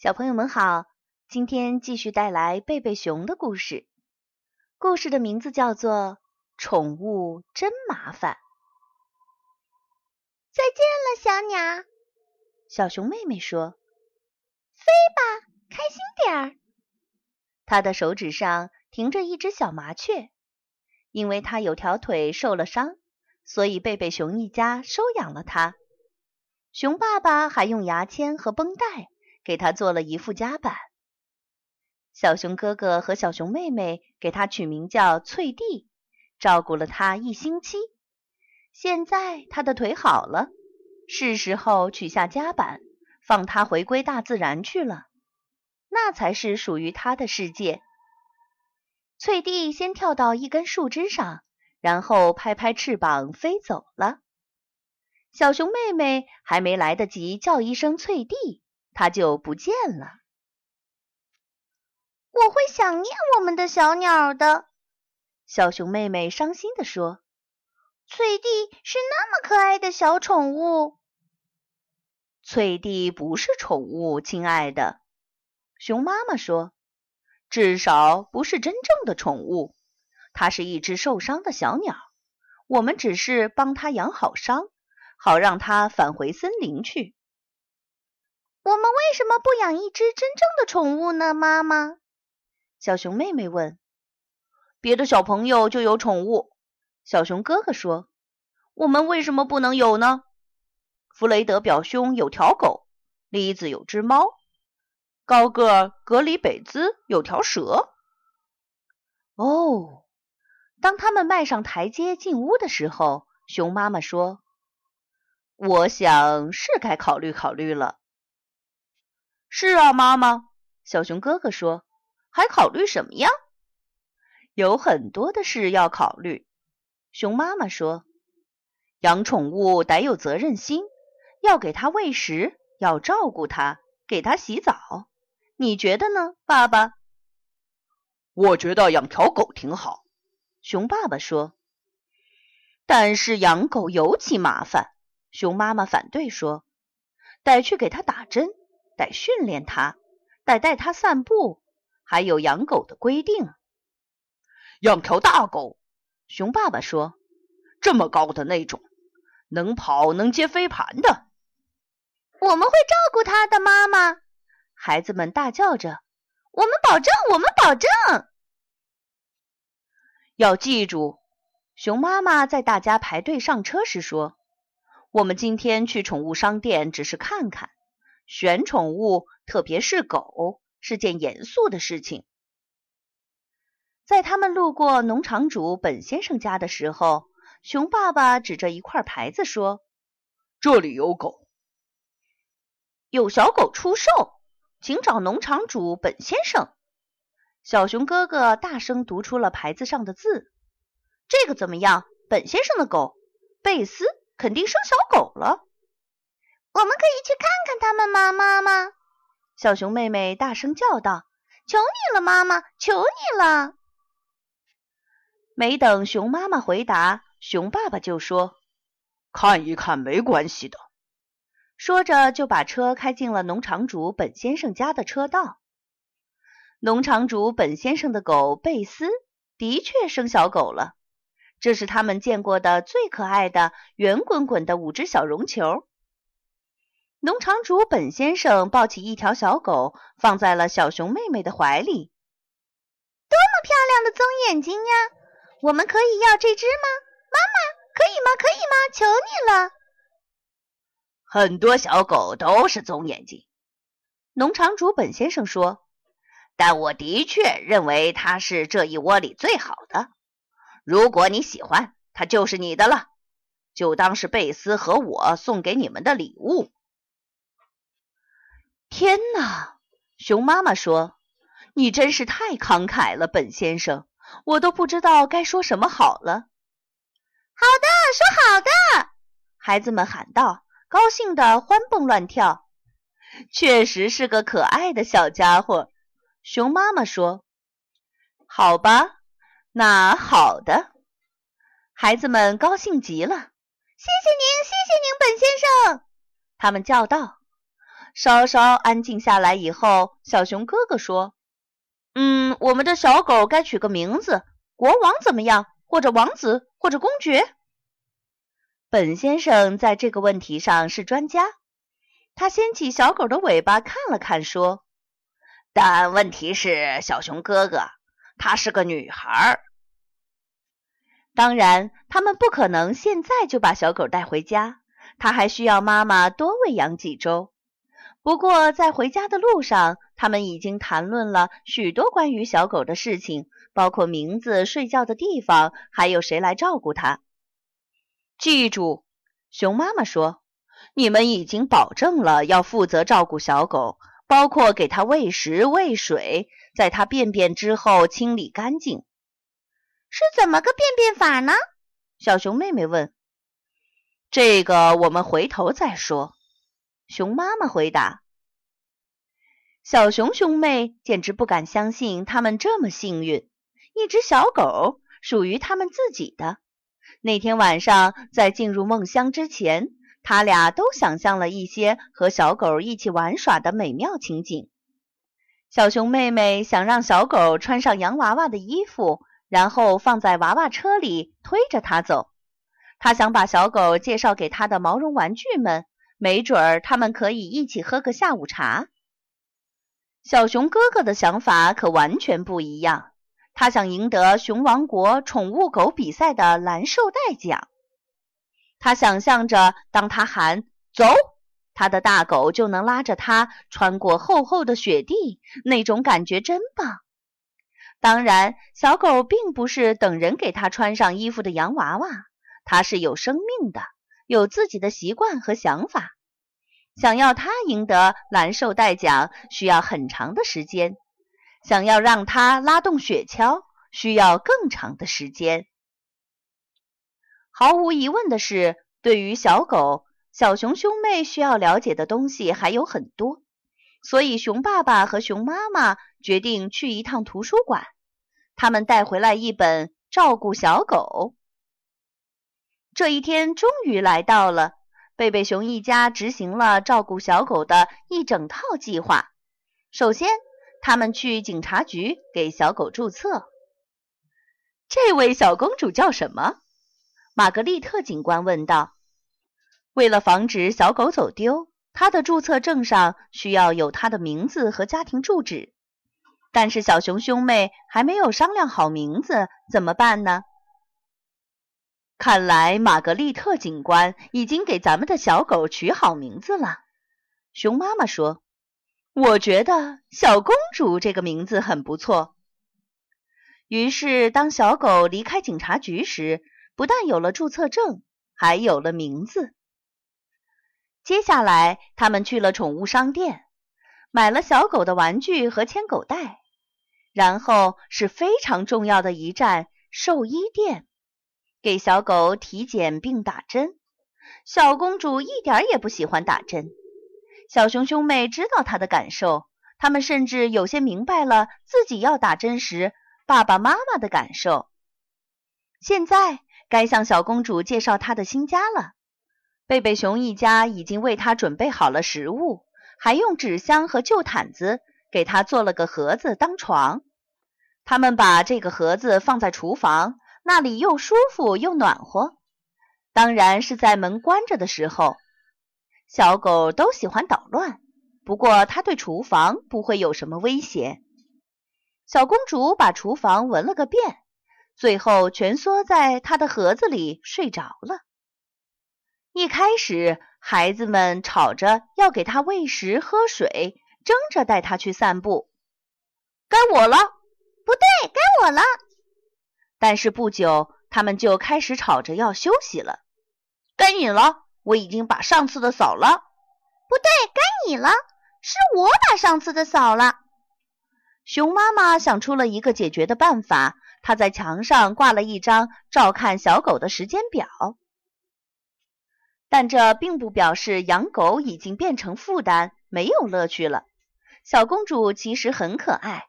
小朋友们好，今天继续带来贝贝熊的故事。故事的名字叫做《宠物真麻烦》。再见了，小鸟。小熊妹妹说：“飞吧，开心点儿。”她的手指上停着一只小麻雀，因为它有条腿受了伤，所以贝贝熊一家收养了它。熊爸爸还用牙签和绷带。给他做了一副夹板。小熊哥哥和小熊妹妹给他取名叫翠蒂，照顾了他一星期。现在他的腿好了，是时候取下夹板，放他回归大自然去了。那才是属于他的世界。翠蒂先跳到一根树枝上，然后拍拍翅膀飞走了。小熊妹妹还没来得及叫一声“翠蒂”。它就不见了。我会想念我们的小鸟的，小熊妹妹伤心地说：“翠蒂是那么可爱的小宠物。”翠蒂不是宠物，亲爱的，熊妈妈说：“至少不是真正的宠物。它是一只受伤的小鸟，我们只是帮它养好伤，好让它返回森林去。”我们为什么不养一只真正的宠物呢？妈妈，小熊妹妹问。别的小朋友就有宠物，小熊哥哥说。我们为什么不能有呢？弗雷德表兄有条狗，栗子有只猫，高个格里北兹有条蛇。哦，当他们迈上台阶进屋的时候，熊妈妈说：“我想是该考虑考虑了。”是啊，妈妈。小熊哥哥说：“还考虑什么呀？”有很多的事要考虑。熊妈妈说：“养宠物得有责任心，要给它喂食，要照顾它，给它洗澡。你觉得呢，爸爸？”我觉得养条狗挺好。熊爸爸说：“但是养狗尤其麻烦。”熊妈妈反对说：“得去给它打针。”得训练它，得带它散步，还有养狗的规定。养条大狗，熊爸爸说：“这么高的那种，能跑能接飞盘的。”我们会照顾它的，妈妈。孩子们大叫着：“我们保证，我们保证！”要记住，熊妈妈在大家排队上车时说：“我们今天去宠物商店只是看看。”选宠物，特别是狗，是件严肃的事情。在他们路过农场主本先生家的时候，熊爸爸指着一块牌子说：“这里有狗，有小狗出售，请找农场主本先生。”小熊哥哥大声读出了牌子上的字：“这个怎么样？本先生的狗贝斯肯定生小狗了。”我们可以去看看他们吗，妈妈？小熊妹妹大声叫道：“求你了，妈妈，求你了！”没等熊妈妈回答，熊爸爸就说：“看一看没关系的。”说着就把车开进了农场主本先生家的车道。农场主本先生的狗贝斯的确生小狗了，这是他们见过的最可爱的圆滚滚的五只小绒球。农场主本先生抱起一条小狗，放在了小熊妹妹的怀里。多么漂亮的棕眼睛呀！我们可以要这只吗？妈妈，可以吗？可以吗？求你了！很多小狗都是棕眼睛，农场主本先生说。但我的确认为它是这一窝里最好的。如果你喜欢，它就是你的了，就当是贝斯和我送给你们的礼物。天哪！熊妈妈说：“你真是太慷慨了，本先生，我都不知道该说什么好了。”好的，说好的！孩子们喊道，高兴的欢蹦乱跳。确实是个可爱的小家伙，熊妈妈说：“好吧，那好的。”孩子们高兴极了。谢谢您，谢谢您，本先生！他们叫道。稍稍安静下来以后，小熊哥哥说：“嗯，我们的小狗该取个名字，国王怎么样？或者王子，或者公爵？”本先生在这个问题上是专家，他掀起小狗的尾巴看了看，说：“但问题是，小熊哥哥，她是个女孩。当然，他们不可能现在就把小狗带回家，它还需要妈妈多喂养几周。不过，在回家的路上，他们已经谈论了许多关于小狗的事情，包括名字、睡觉的地方，还有谁来照顾它。”记住，熊妈妈说：“你们已经保证了要负责照顾小狗，包括给它喂食、喂水，在它便便之后清理干净。是怎么个便便法呢？”小熊妹妹问。“这个我们回头再说。”熊妈妈回答。小熊兄妹简直不敢相信，他们这么幸运，一只小狗属于他们自己的。那天晚上，在进入梦乡之前，他俩都想象了一些和小狗一起玩耍的美妙情景。小熊妹妹想让小狗穿上洋娃娃的衣服，然后放在娃娃车里推着它走。她想把小狗介绍给她的毛绒玩具们，没准儿他们可以一起喝个下午茶。小熊哥哥的想法可完全不一样。他想赢得熊王国宠物狗比赛的蓝绶带奖。他想象着，当他喊“走”，他的大狗就能拉着他穿过厚厚的雪地，那种感觉真棒。当然，小狗并不是等人给它穿上衣服的洋娃娃，它是有生命的，有自己的习惯和想法。想要它赢得蓝绶带奖，需要很长的时间。想要让它拉动雪橇，需要更长的时间。毫无疑问的是，对于小狗，小熊兄妹需要了解的东西还有很多。所以，熊爸爸和熊妈妈决定去一趟图书馆。他们带回来一本《照顾小狗》。这一天终于来到了，贝贝熊一家执行了照顾小狗的一整套计划。首先，他们去警察局给小狗注册。这位小公主叫什么？玛格丽特警官问道。为了防止小狗走丢，她的注册证上需要有她的名字和家庭住址。但是小熊兄妹还没有商量好名字，怎么办呢？看来玛格丽特警官已经给咱们的小狗取好名字了。熊妈妈说。我觉得“小公主”这个名字很不错。于是，当小狗离开警察局时，不但有了注册证，还有了名字。接下来，他们去了宠物商店，买了小狗的玩具和牵狗带，然后是非常重要的一站——兽医店，给小狗体检并打针。小公主一点也不喜欢打针。小熊兄妹知道他的感受，他们甚至有些明白了自己要打针时爸爸妈妈的感受。现在该向小公主介绍她的新家了。贝贝熊一家已经为她准备好了食物，还用纸箱和旧毯子给她做了个盒子当床。他们把这个盒子放在厨房，那里又舒服又暖和。当然是在门关着的时候。小狗都喜欢捣乱，不过它对厨房不会有什么威胁。小公主把厨房闻了个遍，最后蜷缩在她的盒子里睡着了。一开始，孩子们吵着要给它喂食、喝水，争着带它去散步。该我了，不对，该我了。但是不久，他们就开始吵着要休息了。该你了。我已经把上次的扫了，不对，该你了。是我把上次的扫了。熊妈妈想出了一个解决的办法，她在墙上挂了一张照看小狗的时间表。但这并不表示养狗已经变成负担，没有乐趣了。小公主其实很可爱，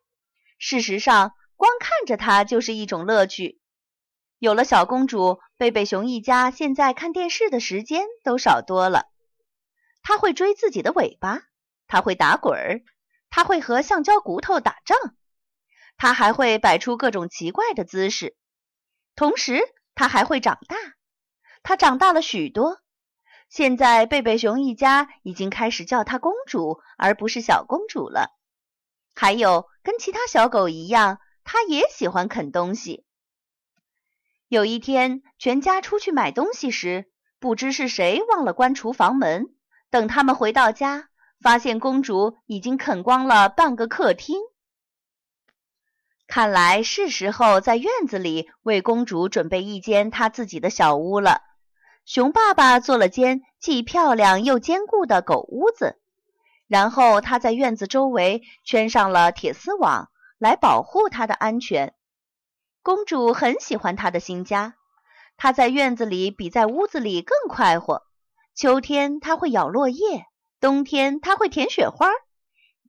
事实上，光看着它就是一种乐趣。有了小公主，贝贝熊一家现在看电视的时间都少多了。它会追自己的尾巴，它会打滚儿，它会和橡胶骨头打仗，它还会摆出各种奇怪的姿势。同时，它还会长大。它长大了许多。现在，贝贝熊一家已经开始叫它公主，而不是小公主了。还有，跟其他小狗一样，他也喜欢啃东西。有一天，全家出去买东西时，不知是谁忘了关厨房门。等他们回到家，发现公主已经啃光了半个客厅。看来是时候在院子里为公主准备一间她自己的小屋了。熊爸爸做了间既漂亮又坚固的狗屋子，然后他在院子周围圈上了铁丝网，来保护它的安全。公主很喜欢她的新家，她在院子里比在屋子里更快活。秋天，她会咬落叶；冬天，她会舔雪花；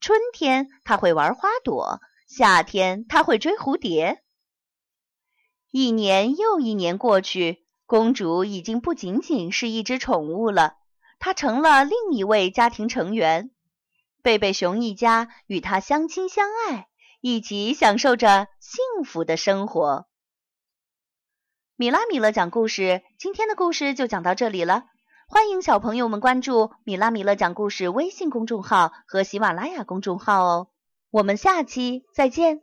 春天，她会玩花朵；夏天，她会追蝴蝶。一年又一年过去。公主已经不仅仅是一只宠物了，她成了另一位家庭成员。贝贝熊一家与她相亲相爱，一起享受着幸福的生活。米拉米勒讲故事，今天的故事就讲到这里了。欢迎小朋友们关注米拉米勒讲故事微信公众号和喜马拉雅公众号哦。我们下期再见。